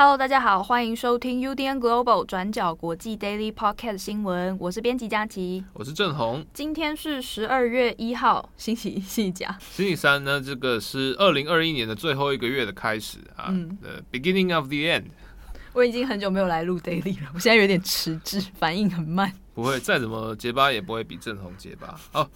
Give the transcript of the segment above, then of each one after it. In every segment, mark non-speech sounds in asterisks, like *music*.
Hello，大家好，欢迎收听 UDN Global 转角国际 Daily Podcast 新闻。我是编辑佳琪，我是郑红。今天是十二月一号，星期星期几？星期三呢？这个是二零二一年的最后一个月的开始啊。嗯，The beginning of the end。我已经很久没有来录 Daily 了，我现在有点迟滞，反应很慢。不会，再怎么结巴也不会比郑红结巴。哦。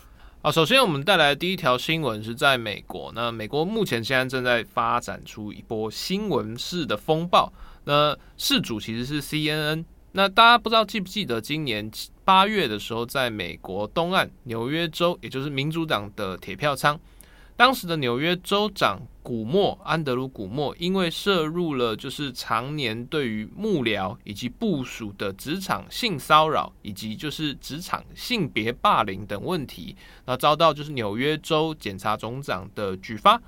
好，首先我们带来的第一条新闻是在美国。那美国目前现在正在发展出一波新闻式的风暴。那事主其实是 CNN。那大家不知道记不记得，今年八月的时候，在美国东岸纽约州，也就是民主党的铁票仓。当时的纽约州长古莫安德鲁古莫，因为涉入了就是常年对于幕僚以及部属的职场性骚扰，以及就是职场性别霸凌等问题，那遭到就是纽约州检察总长的举发。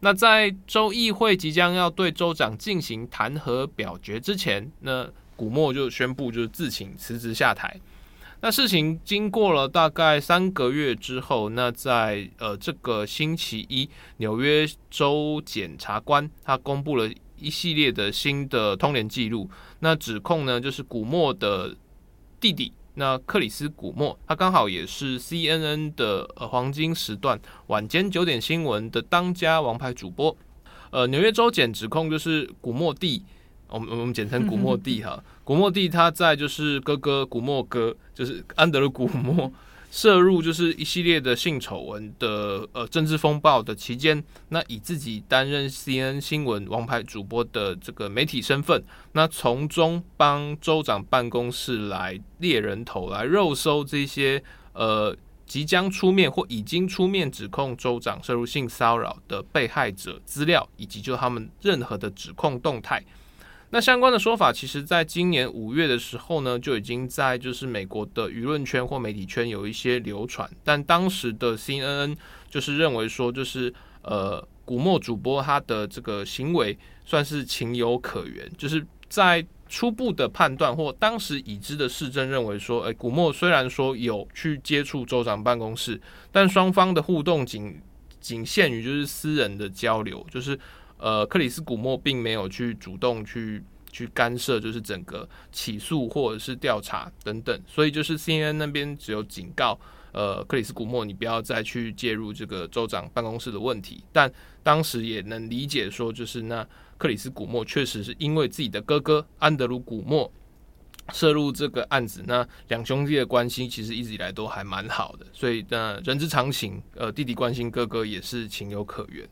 那在州议会即将要对州长进行弹劾表决之前，那古莫就宣布就是自请辞职下台。那事情经过了大概三个月之后，那在呃这个星期一，纽约州检察官他公布了一系列的新的通联记录。那指控呢，就是古莫的弟弟，那克里斯古莫，他刚好也是 CNN 的呃黄金时段晚间九点新闻的当家王牌主播。呃，纽约州检指控就是古莫弟。我们我们简称古莫蒂哈，古莫蒂他在就是哥哥古莫哥，就是安德鲁古莫涉入就是一系列的性丑闻的呃政治风暴的期间，那以自己担任 CNN 新闻王牌主播的这个媒体身份，那从中帮州长办公室来猎人头，来肉搜这些呃即将出面或已经出面指控州长涉入性骚扰的被害者资料，以及就他们任何的指控动态。那相关的说法，其实在今年五月的时候呢，就已经在就是美国的舆论圈或媒体圈有一些流传。但当时的 CNN 就是认为说，就是呃，古莫主播他的这个行为算是情有可原，就是在初步的判断或当时已知的事证认为说，诶，古莫虽然说有去接触州长办公室，但双方的互动仅仅限于就是私人的交流，就是。呃，克里斯古莫并没有去主动去去干涉，就是整个起诉或者是调查等等，所以就是 CNN 那边只有警告，呃，克里斯古莫你不要再去介入这个州长办公室的问题。但当时也能理解说，就是那克里斯古莫确实是因为自己的哥哥安德鲁古莫涉入这个案子，那两兄弟的关系其实一直以来都还蛮好的，所以那人之常情，呃，弟弟关心哥哥也是情有可原。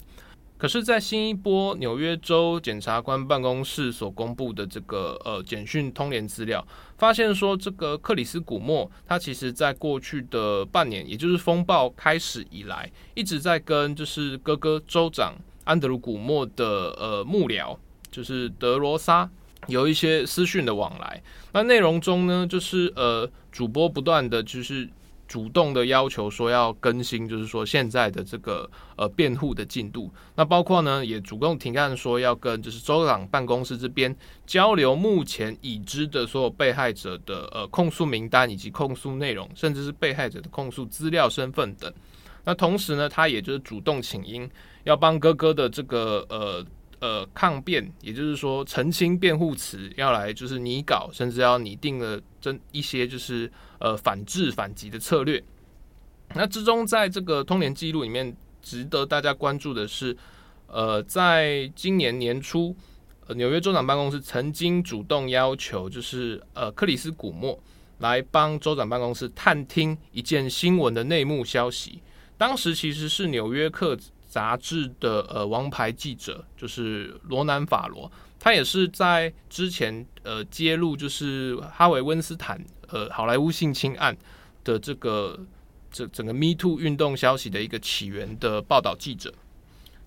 可是，在新一波纽约州检察官办公室所公布的这个呃简讯通联资料，发现说，这个克里斯古莫他其实在过去的半年，也就是风暴开始以来，一直在跟就是哥哥州长安德鲁古莫的呃幕僚，就是德罗莎有一些私讯的往来。那内容中呢，就是呃主播不断的就是。主动的要求说要更新，就是说现在的这个呃辩护的进度。那包括呢，也主动提案说要跟就是州长办公室这边交流目前已知的所有被害者的呃控诉名单以及控诉内容，甚至是被害者的控诉资料、身份等。那同时呢，他也就是主动请缨，要帮哥哥的这个呃。呃，抗辩，也就是说澄清辩护词，要来就是拟稿，甚至要拟定了真一些就是呃反制反击的策略。那之中，在这个通联记录里面，值得大家关注的是，呃，在今年年初，呃，纽约州长办公室曾经主动要求，就是呃克里斯古莫来帮州长办公室探听一件新闻的内幕消息。当时其实是纽约客。杂志的呃王牌记者就是罗南法罗，他也是在之前呃揭露就是哈维温斯坦呃好莱坞性侵案的这个这整个 Me Too 运动消息的一个起源的报道记者。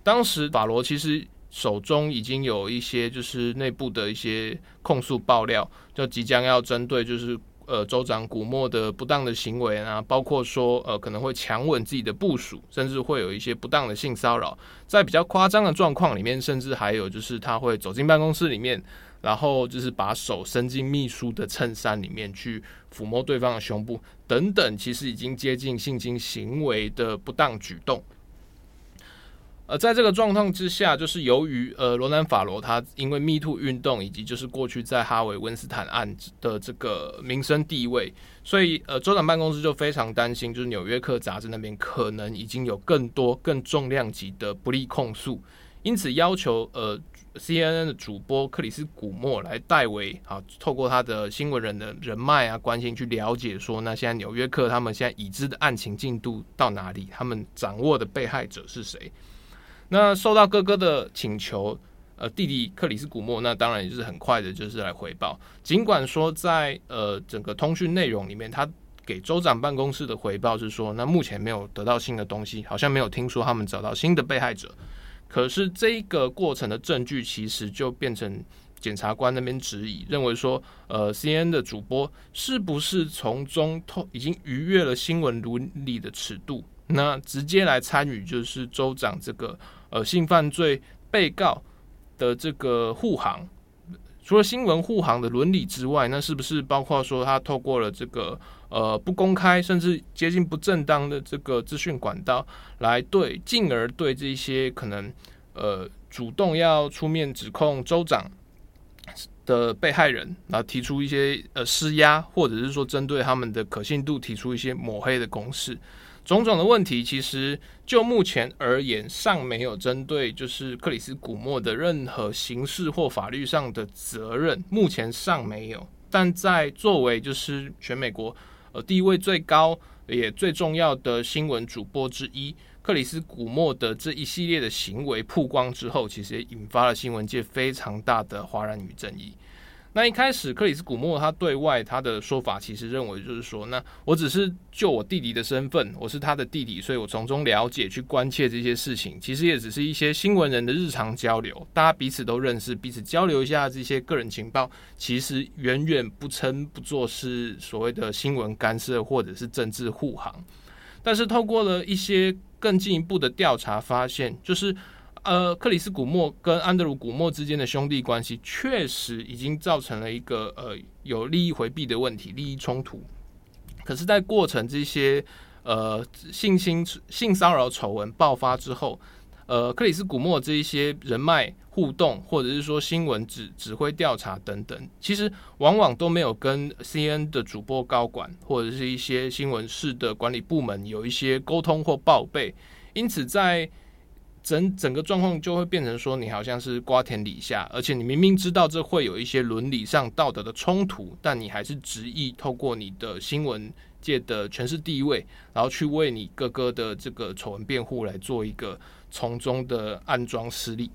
当时法罗其实手中已经有一些就是内部的一些控诉爆料，就即将要针对就是呃州长古默的不当的行为啊，包括说呃可能会强吻自己的部属，甚至会有一些不当的性骚扰，在比较夸张的状况里面，甚至还有就是他会走进办公室里面，然后就是把手伸进秘书的衬衫里面去抚摸对方的胸部等等，其实已经接近性侵行为的不当举动。呃，在这个状况之下，就是由于呃罗南法罗他因为 Me Too 运动以及就是过去在哈维温斯坦案的这个名声地位，所以呃州长办公室就非常担心，就是纽约客杂志那边可能已经有更多更重量级的不利控诉，因此要求呃 CNN 的主播克里斯古默来代为啊，透过他的新闻人的人脉啊关系去了解说，那现在纽约客他们现在已知的案情进度到哪里，他们掌握的被害者是谁。那受到哥哥的请求，呃，弟弟克里斯古默，那当然也是很快的，就是来回报。尽管说在呃整个通讯内容里面，他给州长办公室的回报是说，那目前没有得到新的东西，好像没有听说他们找到新的被害者。可是这个过程的证据，其实就变成检察官那边质疑，认为说，呃，CNN 的主播是不是从中透已经逾越了新闻伦理的尺度，那直接来参与就是州长这个。呃，性犯罪被告的这个护航，除了新闻护航的伦理之外，那是不是包括说他透过了这个呃不公开甚至接近不正当的这个资讯管道，来对进而对这些可能呃主动要出面指控州长的被害人，然后提出一些呃施压，或者是说针对他们的可信度提出一些抹黑的公式。种种的问题，其实就目前而言，尚没有针对就是克里斯古默的任何刑事或法律上的责任，目前尚没有。但在作为就是全美国呃地位最高也最重要的新闻主播之一，克里斯古默的这一系列的行为曝光之后，其实也引发了新闻界非常大的哗然与争议。那一开始，克里斯古默他对外他的说法，其实认为就是说，那我只是就我弟弟的身份，我是他的弟弟，所以我从中了解去关切这些事情，其实也只是一些新闻人的日常交流，大家彼此都认识，彼此交流一下这些个人情报，其实远远不称不作是所谓的新闻干涉或者是政治护航。但是透过了一些更进一步的调查，发现就是。呃，克里斯古默跟安德鲁古默之间的兄弟关系确实已经造成了一个呃有利益回避的问题，利益冲突。可是，在过程这些呃性侵、性骚扰丑闻爆发之后，呃，克里斯古默这一些人脉互动，或者是说新闻指指挥调查等等，其实往往都没有跟 C N 的主播高管或者是一些新闻室的管理部门有一些沟通或报备，因此在整整个状况就会变成说，你好像是瓜田李下，而且你明明知道这会有一些伦理上道德的冲突，但你还是执意透过你的新闻界的权势地位，然后去为你哥哥的这个丑闻辩护，来做一个从中的安装失利。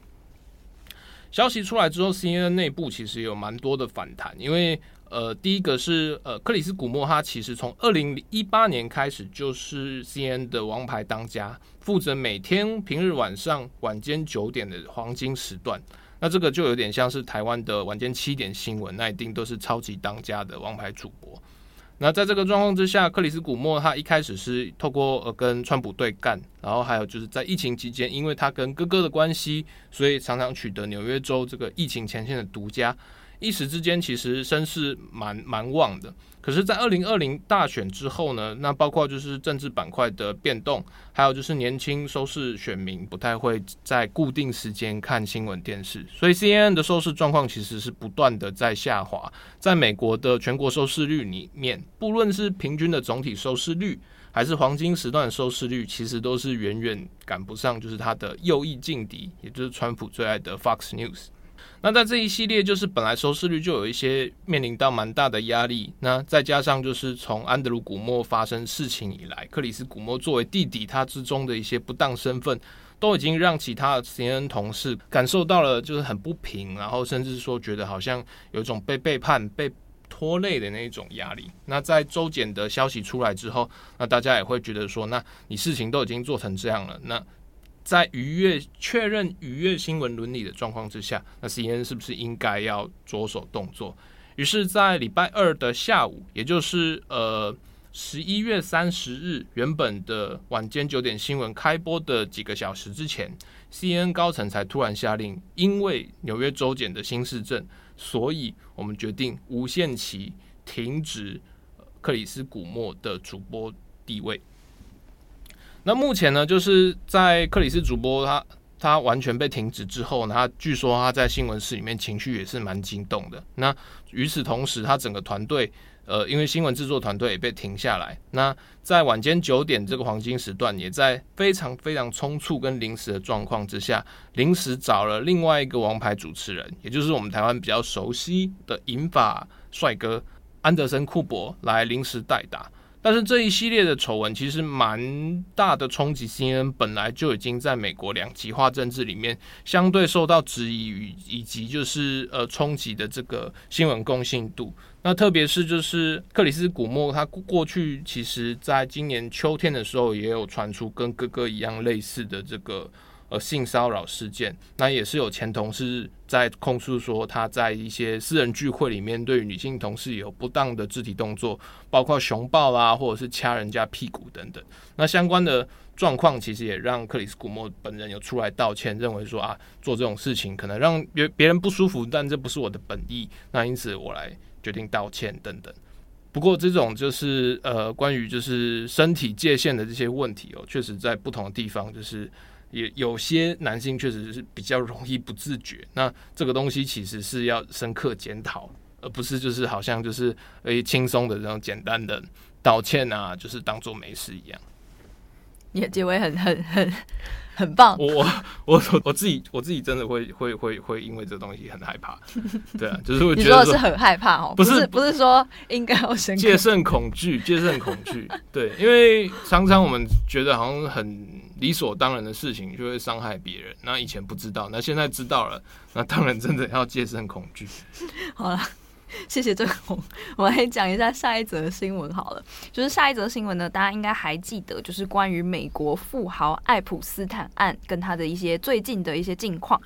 消息出来之后，CNN 内部其实有蛮多的反弹，因为。呃，第一个是呃，克里斯古默，他其实从二零一八年开始就是 CNN 的王牌当家，负责每天平日晚上晚间九点的黄金时段。那这个就有点像是台湾的晚间七点新闻，那一定都是超级当家的王牌主播。那在这个状况之下，克里斯古默他一开始是透过呃跟川普对干，然后还有就是在疫情期间，因为他跟哥哥的关系，所以常常取得纽约州这个疫情前线的独家。一时之间，其实声势蛮蛮旺的。可是，在二零二零大选之后呢，那包括就是政治板块的变动，还有就是年轻收视选民不太会在固定时间看新闻电视，所以 CNN 的收视状况其实是不断的在下滑。在美国的全国收视率里面，不论是平均的总体收视率，还是黄金时段收视率，其实都是远远赶不上，就是它的右翼劲敌，也就是川普最爱的 Fox News。那在这一系列，就是本来收视率就有一些面临到蛮大的压力，那再加上就是从安德鲁古默发生事情以来，克里斯古默作为弟弟，他之中的一些不当身份，都已经让其他的 CNN 同事感受到了就是很不平，然后甚至说觉得好像有一种被背叛、被拖累的那种压力。那在周检的消息出来之后，那大家也会觉得说，那你事情都已经做成这样了，那。在逾越确认逾越新闻伦理的状况之下，那 CNN 是不是应该要着手动作？于是，在礼拜二的下午，也就是呃十一月三十日，原本的晚间九点新闻开播的几个小时之前，CNN 高层才突然下令，因为纽约州检的新事证，所以我们决定无限期停止克里斯古莫的主播地位。那目前呢，就是在克里斯主播他他完全被停止之后呢，他据说他在新闻室里面情绪也是蛮激动的。那与此同时，他整个团队呃，因为新闻制作团队也被停下来。那在晚间九点这个黄金时段，也在非常非常匆促跟临时的状况之下，临时找了另外一个王牌主持人，也就是我们台湾比较熟悉的银发帅哥安德森库珀来临时代打。但是这一系列的丑闻其实蛮大的冲击，CNN 本来就已经在美国两极化政治里面相对受到质疑与以及就是呃冲击的这个新闻公信度。那特别是就是克里斯古莫，他过去其实在今年秋天的时候也有传出跟哥哥一样类似的这个。呃，性骚扰事件，那也是有前同事在控诉说，他在一些私人聚会里面对女性同事有不当的肢体动作，包括熊抱啦，或者是掐人家屁股等等。那相关的状况，其实也让克里斯古莫本人有出来道歉，认为说啊，做这种事情可能让别别人不舒服，但这不是我的本意，那因此我来决定道歉等等。不过这种就是呃，关于就是身体界限的这些问题哦，确实在不同的地方就是。也有些男性确实是比较容易不自觉，*laughs* 那这个东西其实是要深刻检讨，而不是就是好像就是诶轻松的这种简单的道歉啊，就是当做没事一样。你的结尾很很很。很棒，我我我我自己我自己真的会会会会因为这东西很害怕，*laughs* 对啊，就是我觉得是很害怕哦，不是不是说应该要深戒慎恐惧，戒慎恐惧，对，因为常常我们觉得好像很理所当然的事情就会伤害别人，那以前不知道，那现在知道了，那当然真的要戒慎恐惧。*laughs* 好了。谢谢这个，*laughs* 我来讲一下下一则新闻好了。就是下一则新闻呢，大家应该还记得，就是关于美国富豪爱普斯坦案跟他的一些最近的一些近况。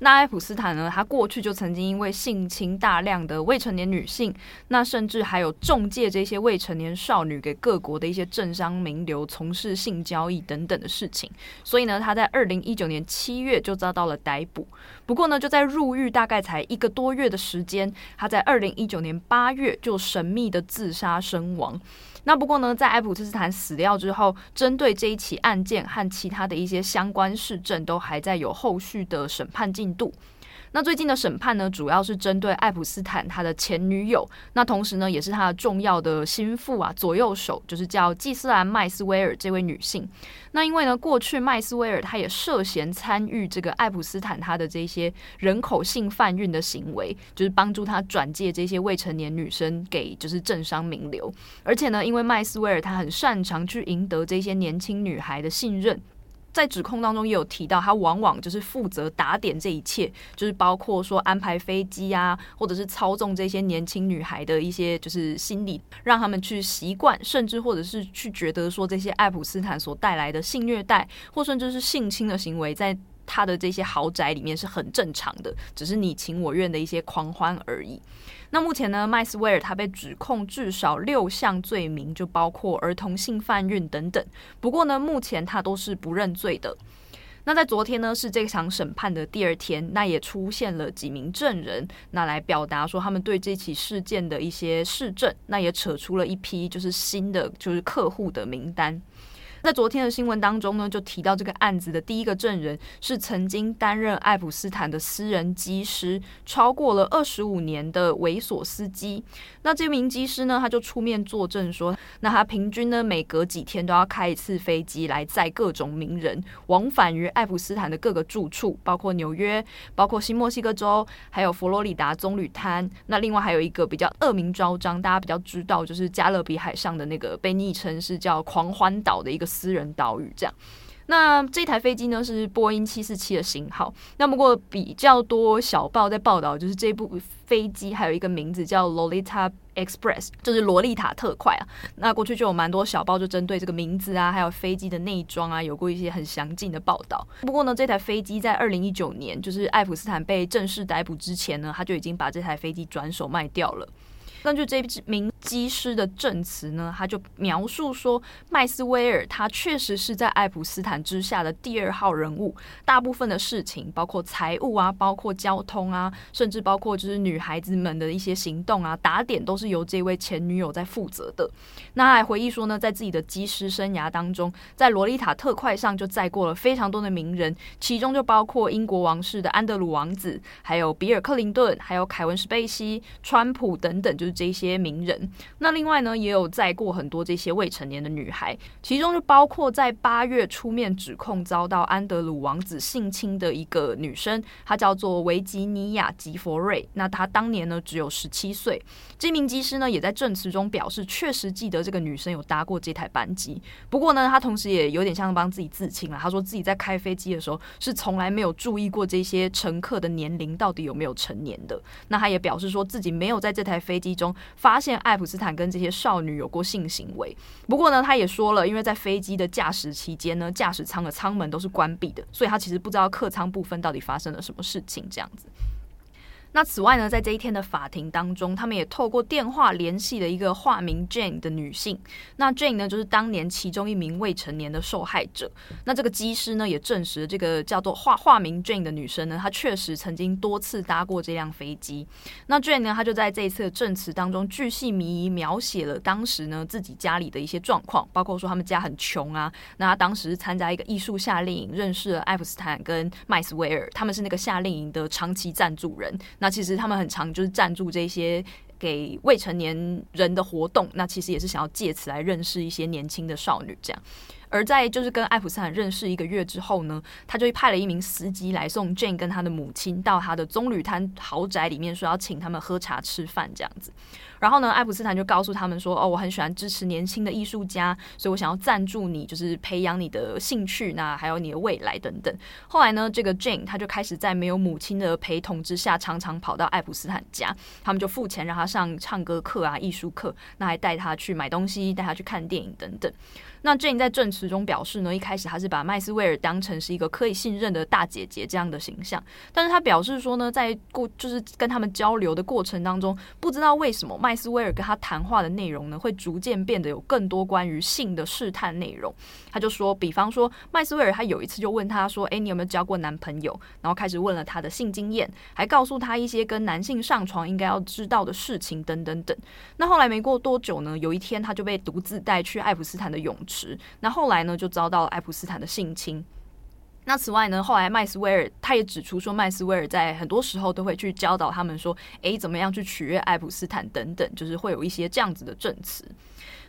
那爱普斯坦呢，他过去就曾经因为性侵大量的未成年女性，那甚至还有中介这些未成年少女给各国的一些政商名流从事性交易等等的事情，所以呢，他在二零一九年七月就遭到了逮捕。不过呢，就在入狱大概才一个多月的时间，他在二零一九年八月就神秘的自杀身亡。那不过呢，在埃普斯坦死掉之后，针对这一起案件和其他的一些相关事证，都还在有后续的审判进度。那最近的审判呢，主要是针对爱普斯坦他的前女友，那同时呢，也是他的重要的心腹啊，左右手，就是叫季斯兰麦斯威尔这位女性。那因为呢，过去麦斯威尔他也涉嫌参与这个爱普斯坦他的这些人口性贩运的行为，就是帮助他转介这些未成年女生给就是政商名流，而且呢，因为麦斯威尔他很擅长去赢得这些年轻女孩的信任。在指控当中也有提到，他往往就是负责打点这一切，就是包括说安排飞机啊，或者是操纵这些年轻女孩的一些就是心理，让他们去习惯，甚至或者是去觉得说这些爱普斯坦所带来的性虐待，或甚至是性侵的行为，在他的这些豪宅里面是很正常的，只是你情我愿的一些狂欢而已。那目前呢，麦斯威尔他被指控至少六项罪名，就包括儿童性贩运等等。不过呢，目前他都是不认罪的。那在昨天呢，是这场审判的第二天，那也出现了几名证人，那来表达说他们对这起事件的一些事证，那也扯出了一批就是新的就是客户的名单。在昨天的新闻当中呢，就提到这个案子的第一个证人是曾经担任爱普斯坦的私人机师超过了二十五年的维索斯基。那这名机师呢，他就出面作证说，那他平均呢每隔几天都要开一次飞机来载各种名人往返于爱普斯坦的各个住处，包括纽约、包括新墨西哥州，还有佛罗里达棕榈滩。那另外还有一个比较恶名昭彰，大家比较知道，就是加勒比海上的那个被昵称是叫狂欢岛的一个。私人岛屿这样，那这台飞机呢是波音七四七的型号。那不过比较多小报在报道，就是这部飞机还有一个名字叫 Lolita Express，就是萝莉塔特快啊。那过去就有蛮多小报就针对这个名字啊，还有飞机的内装啊，有过一些很详尽的报道。不过呢，这台飞机在二零一九年，就是爱普斯坦被正式逮捕之前呢，他就已经把这台飞机转手卖掉了。根据这名机师的证词呢，他就描述说，麦斯威尔他确实是在爱普斯坦之下的第二号人物，大部分的事情，包括财务啊，包括交通啊，甚至包括就是女孩子们的一些行动啊，打点都是由这位前女友在负责的。那还回忆说呢，在自己的机师生涯当中，在罗丽塔特快上就载过了非常多的名人，其中就包括英国王室的安德鲁王子，还有比尔克林顿，还有凯文史贝西、川普等等，就是。这些名人，那另外呢，也有载过很多这些未成年的女孩，其中就包括在八月出面指控遭到安德鲁王子性侵的一个女生，她叫做维吉尼亚·吉佛瑞。那她当年呢只有十七岁。这名机师呢也在证词中表示，确实记得这个女生有搭过这台班机。不过呢，他同时也有点像帮自己自清了。他说自己在开飞机的时候是从来没有注意过这些乘客的年龄到底有没有成年的。那他也表示说自己没有在这台飞机中。发现爱普斯坦跟这些少女有过性行为，不过呢，他也说了，因为在飞机的驾驶期间呢，驾驶舱的舱门都是关闭的，所以他其实不知道客舱部分到底发生了什么事情，这样子。那此外呢，在这一天的法庭当中，他们也透过电话联系了一个化名 Jane 的女性。那 Jane 呢，就是当年其中一名未成年的受害者。那这个机师呢，也证实了这个叫做化化名 Jane 的女生呢，她确实曾经多次搭过这辆飞机。那 Jane 呢，她就在这一次的证词当中，巨细靡遗描写了当时呢自己家里的一些状况，包括说他们家很穷啊。那她当时参加一个艺术夏令营，认识了爱普斯坦跟麦斯威尔，他们是那个夏令营的长期赞助人。那其实他们很常就是赞助这些给未成年人的活动，那其实也是想要借此来认识一些年轻的少女这样。而在就是跟爱普斯坦认识一个月之后呢，他就派了一名司机来送 Jane 跟他的母亲到他的棕榈滩豪宅里面，说要请他们喝茶吃饭这样子。然后呢，爱普斯坦就告诉他们说：“哦，我很喜欢支持年轻的艺术家，所以我想要赞助你，就是培养你的兴趣，那还有你的未来等等。”后来呢，这个 Jane 他就开始在没有母亲的陪同之下，常常跑到爱普斯坦家，他们就付钱让他上唱歌课啊、艺术课，那还带他去买东西，带他去看电影等等。那 Jane 在证词中表示呢，一开始他是把麦斯威尔当成是一个可以信任的大姐姐这样的形象，但是他表示说呢，在过就是跟他们交流的过程当中，不知道为什么麦斯威尔跟他谈话的内容呢，会逐渐变得有更多关于性的试探内容。他就说，比方说麦斯威尔他有一次就问他说：“诶，你有没有交过男朋友？”然后开始问了他的性经验，还告诉他一些跟男性上床应该要知道的事情等等等。那后来没过多久呢，有一天他就被独自带去爱普斯坦的泳池。那后来呢，就遭到了爱普斯坦的性侵。那此外呢，后来麦斯威尔他也指出说，麦斯威尔在很多时候都会去教导他们说，诶，怎么样去取悦爱普斯坦等等，就是会有一些这样子的证词。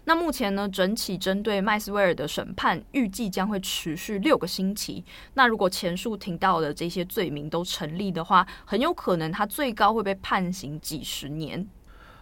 那目前呢，整起针对麦斯威尔的审判预计将会持续六个星期。那如果前述提到的这些罪名都成立的话，很有可能他最高会被判刑几十年。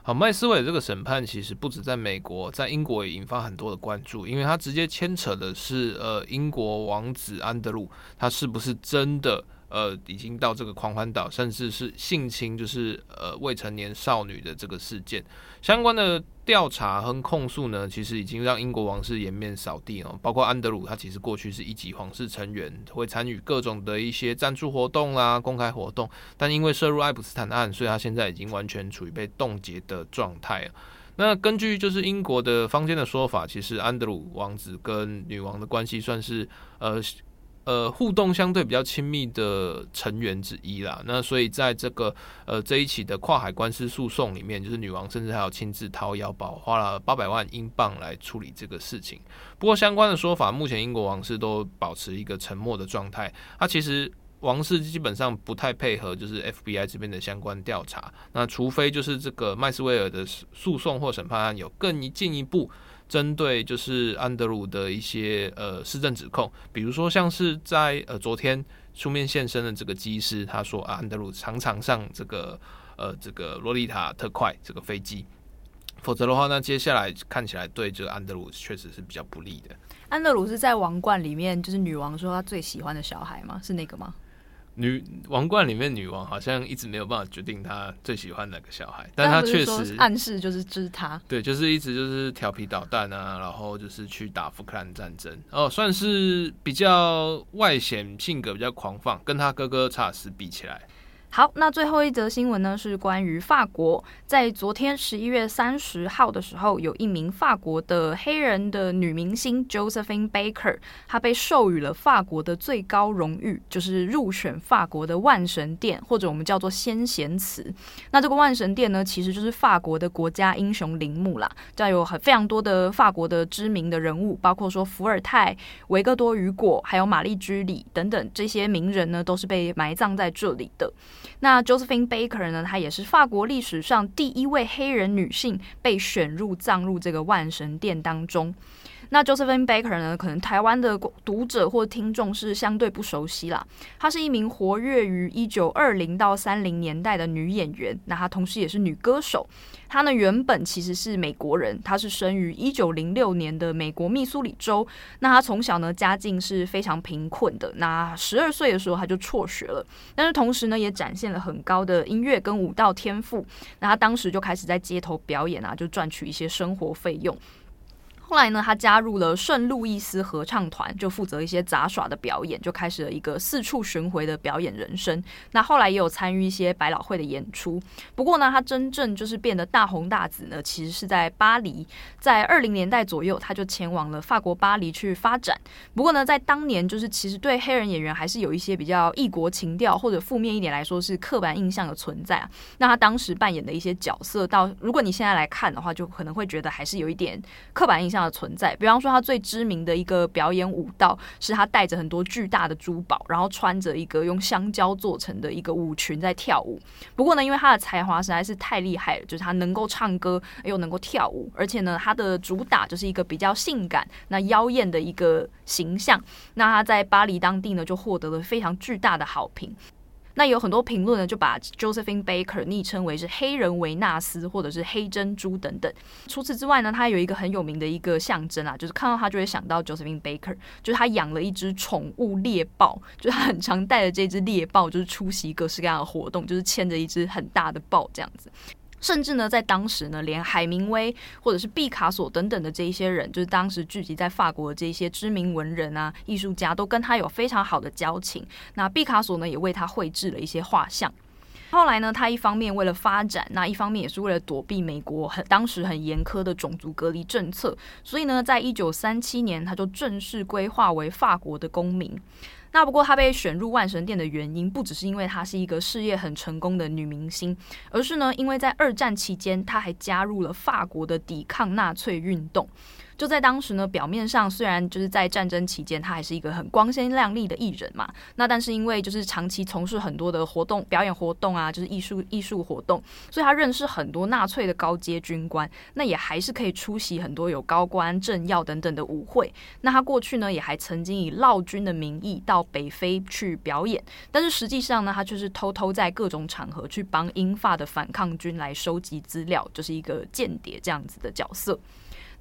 好，麦斯威尔这个审判其实不止在美国，在英国也引发很多的关注，因为他直接牵扯的是呃英国王子安德鲁，他是不是真的？呃，已经到这个狂欢岛，甚至是性侵，就是呃未成年少女的这个事件相关的调查和控诉呢，其实已经让英国王室颜面扫地哦。包括安德鲁，他其实过去是一级皇室成员，会参与各种的一些赞助活动啦、公开活动，但因为涉入爱普斯坦案，所以他现在已经完全处于被冻结的状态。那根据就是英国的坊间的说法，其实安德鲁王子跟女王的关系算是呃。呃，互动相对比较亲密的成员之一啦。那所以在这个呃这一起的跨海官司诉讼里面，就是女王甚至还有亲自掏腰包，花了八百万英镑来处理这个事情。不过相关的说法，目前英国王室都保持一个沉默的状态。他其实王室基本上不太配合，就是 FBI 这边的相关调查。那除非就是这个麦斯威尔的诉讼或审判案有更进一步。针对就是安德鲁的一些呃市政指控，比如说像是在呃昨天出面现身的这个机师，他说啊，安德鲁常常上这个呃这个洛丽塔特快这个飞机。否则的话，那接下来看起来对这个安德鲁确实是比较不利的。安德鲁是在王冠里面，就是女王说她最喜欢的小孩吗？是那个吗？女王冠里面女王好像一直没有办法决定她最喜欢哪个小孩，但她确实暗示就是就是他，对，就是一直就是调皮捣蛋啊，然后就是去打福克兰战争哦，算是比较外显，性格比较狂放，跟他哥哥查尔斯比起来。好，那最后一则新闻呢，是关于法国。在昨天十一月三十号的时候，有一名法国的黑人的女明星 Josephine Baker，她被授予了法国的最高荣誉，就是入选法国的万神殿，或者我们叫做先贤祠。那这个万神殿呢，其实就是法国的国家英雄陵墓啦，这有很非常多的法国的知名的人物，包括说伏尔泰、维克多·雨果，还有玛丽居里等等这些名人呢，都是被埋葬在这里的。那 Josephine Baker 呢，她也是法国历史上第一位黑人女性被选入葬入这个万神殿当中。那 Josephine Baker 呢，可能台湾的读者或听众是相对不熟悉啦。她是一名活跃于一九二零到三零年代的女演员，那她同时也是女歌手。她呢原本其实是美国人，她是生于一九零六年的美国密苏里州。那她从小呢家境是非常贫困的，那十二岁的时候她就辍学了，但是同时呢也展现了很高的音乐跟舞蹈天赋。那她当时就开始在街头表演啊，就赚取一些生活费用。后来呢，他加入了圣路易斯合唱团，就负责一些杂耍的表演，就开始了一个四处巡回的表演人生。那后来也有参与一些百老汇的演出。不过呢，他真正就是变得大红大紫呢，其实是在巴黎，在二零年代左右，他就前往了法国巴黎去发展。不过呢，在当年，就是其实对黑人演员还是有一些比较异国情调，或者负面一点来说是刻板印象的存在啊。那他当时扮演的一些角色，到如果你现在来看的话，就可能会觉得还是有一点刻板印象的存在，比方说他最知名的一个表演舞蹈，是他带着很多巨大的珠宝，然后穿着一个用香蕉做成的一个舞裙在跳舞。不过呢，因为他的才华实在是太厉害了，就是他能够唱歌又能够跳舞，而且呢，他的主打就是一个比较性感、那妖艳的一个形象。那他在巴黎当地呢，就获得了非常巨大的好评。那有很多评论呢，就把 Josephine Baker 昵称为是黑人维纳斯或者是黑珍珠等等。除此之外呢，他有一个很有名的一个象征啊，就是看到他就会想到 Josephine Baker，就是他养了一只宠物猎豹，就是他很常带着这只猎豹，就是出席各式各样的活动，就是牵着一只很大的豹这样子。甚至呢，在当时呢，连海明威或者是毕卡索等等的这一些人，就是当时聚集在法国的这一些知名文人啊、艺术家，都跟他有非常好的交情。那毕卡索呢，也为他绘制了一些画像。后来呢，他一方面为了发展，那一方面也是为了躲避美国很当时很严苛的种族隔离政策，所以呢，在一九三七年，他就正式规划为法国的公民。那不过，她被选入万神殿的原因，不只是因为她是一个事业很成功的女明星，而是呢，因为在二战期间，她还加入了法国的抵抗纳粹运动。就在当时呢，表面上虽然就是在战争期间，他还是一个很光鲜亮丽的艺人嘛。那但是因为就是长期从事很多的活动、表演活动啊，就是艺术艺术活动，所以他认识很多纳粹的高阶军官。那也还是可以出席很多有高官政要等等的舞会。那他过去呢，也还曾经以劳军的名义到北非去表演，但是实际上呢，他就是偷偷在各种场合去帮英法的反抗军来收集资料，就是一个间谍这样子的角色。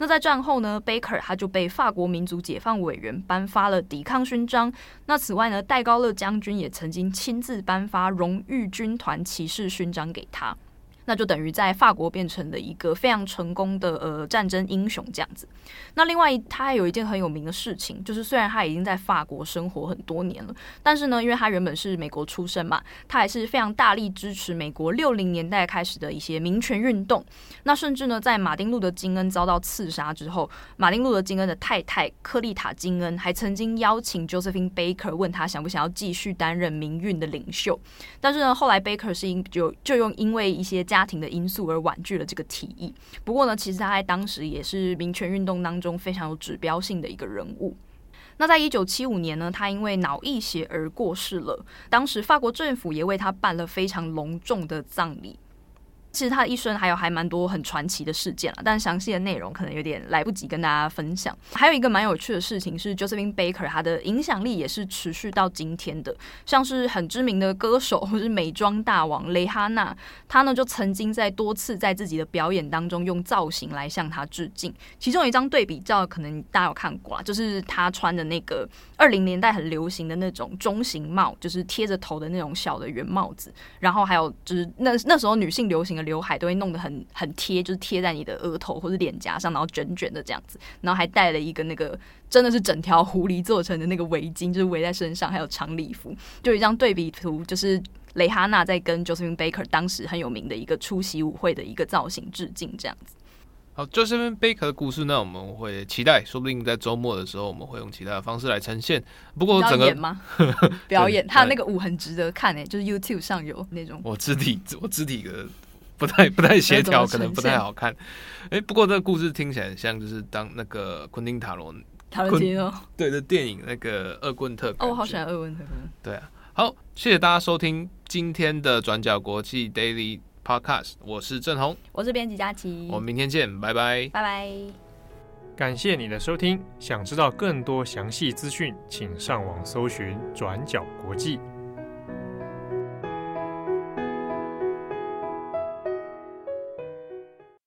那在战后呢，Baker 他就被法国民族解放委员颁发了抵抗勋章。那此外呢，戴高乐将军也曾经亲自颁发荣誉军团骑士勋章给他。那就等于在法国变成了一个非常成功的呃战争英雄这样子。那另外他还有一件很有名的事情，就是虽然他已经在法国生活很多年了，但是呢，因为他原本是美国出生嘛，他还是非常大力支持美国六零年代开始的一些民权运动。那甚至呢，在马丁路德金恩遭到刺杀之后，马丁路德金恩的太太克丽塔金恩还曾经邀请 Josephine Baker 问他想不想要继续担任民运的领袖。但是呢，后来 Baker 是因就就用因为一些家庭的因素而婉拒了这个提议。不过呢，其实他在当时也是民权运动当中非常有指标性的一个人物。那在一九七五年呢，他因为脑溢血而过世了。当时法国政府也为他办了非常隆重的葬礼。其实他的一生还有还蛮多很传奇的事件啊，但详细的内容可能有点来不及跟大家分享。还有一个蛮有趣的事情是，Josephine Baker 她的影响力也是持续到今天的，像是很知名的歌手 *laughs* 或是美妆大王蕾哈娜，她呢就曾经在多次在自己的表演当中用造型来向她致敬。其中有一张对比照，可能大家有看过啊，就是她穿的那个二零年代很流行的那种中型帽，就是贴着头的那种小的圆帽子，然后还有就是那那时候女性流行的。刘海都会弄得很很贴，就是贴在你的额头或者脸颊上，然后卷卷的这样子，然后还戴了一个那个真的是整条狐狸做成的那个围巾，就是围在身上，还有长礼服，就一张对比图，就是蕾哈娜在跟 Josephine Baker 当时很有名的一个出席舞会的一个造型致敬，这样子。好，Josephine Baker 的故事呢，我们会期待，说不定在周末的时候，我们会用其他的方式来呈现。不过整个表演吗？*laughs* 表演，他的那个舞很值得看诶、欸，就是 YouTube 上有那种。我肢体，我肢体的。不太不太协 *laughs* 调，可能不太好看。哎、欸，不过这个故事听起来很像，就是当那个昆汀塔罗塔伦提诺对的电影那个恶棍特哦，我好喜欢恶棍特。对啊，好，谢谢大家收听今天的转角国际 Daily Podcast，我是郑红，我是编辑佳琪，我们明天见，拜拜，拜拜。感谢你的收听，想知道更多详细资讯，请上网搜寻转角国际。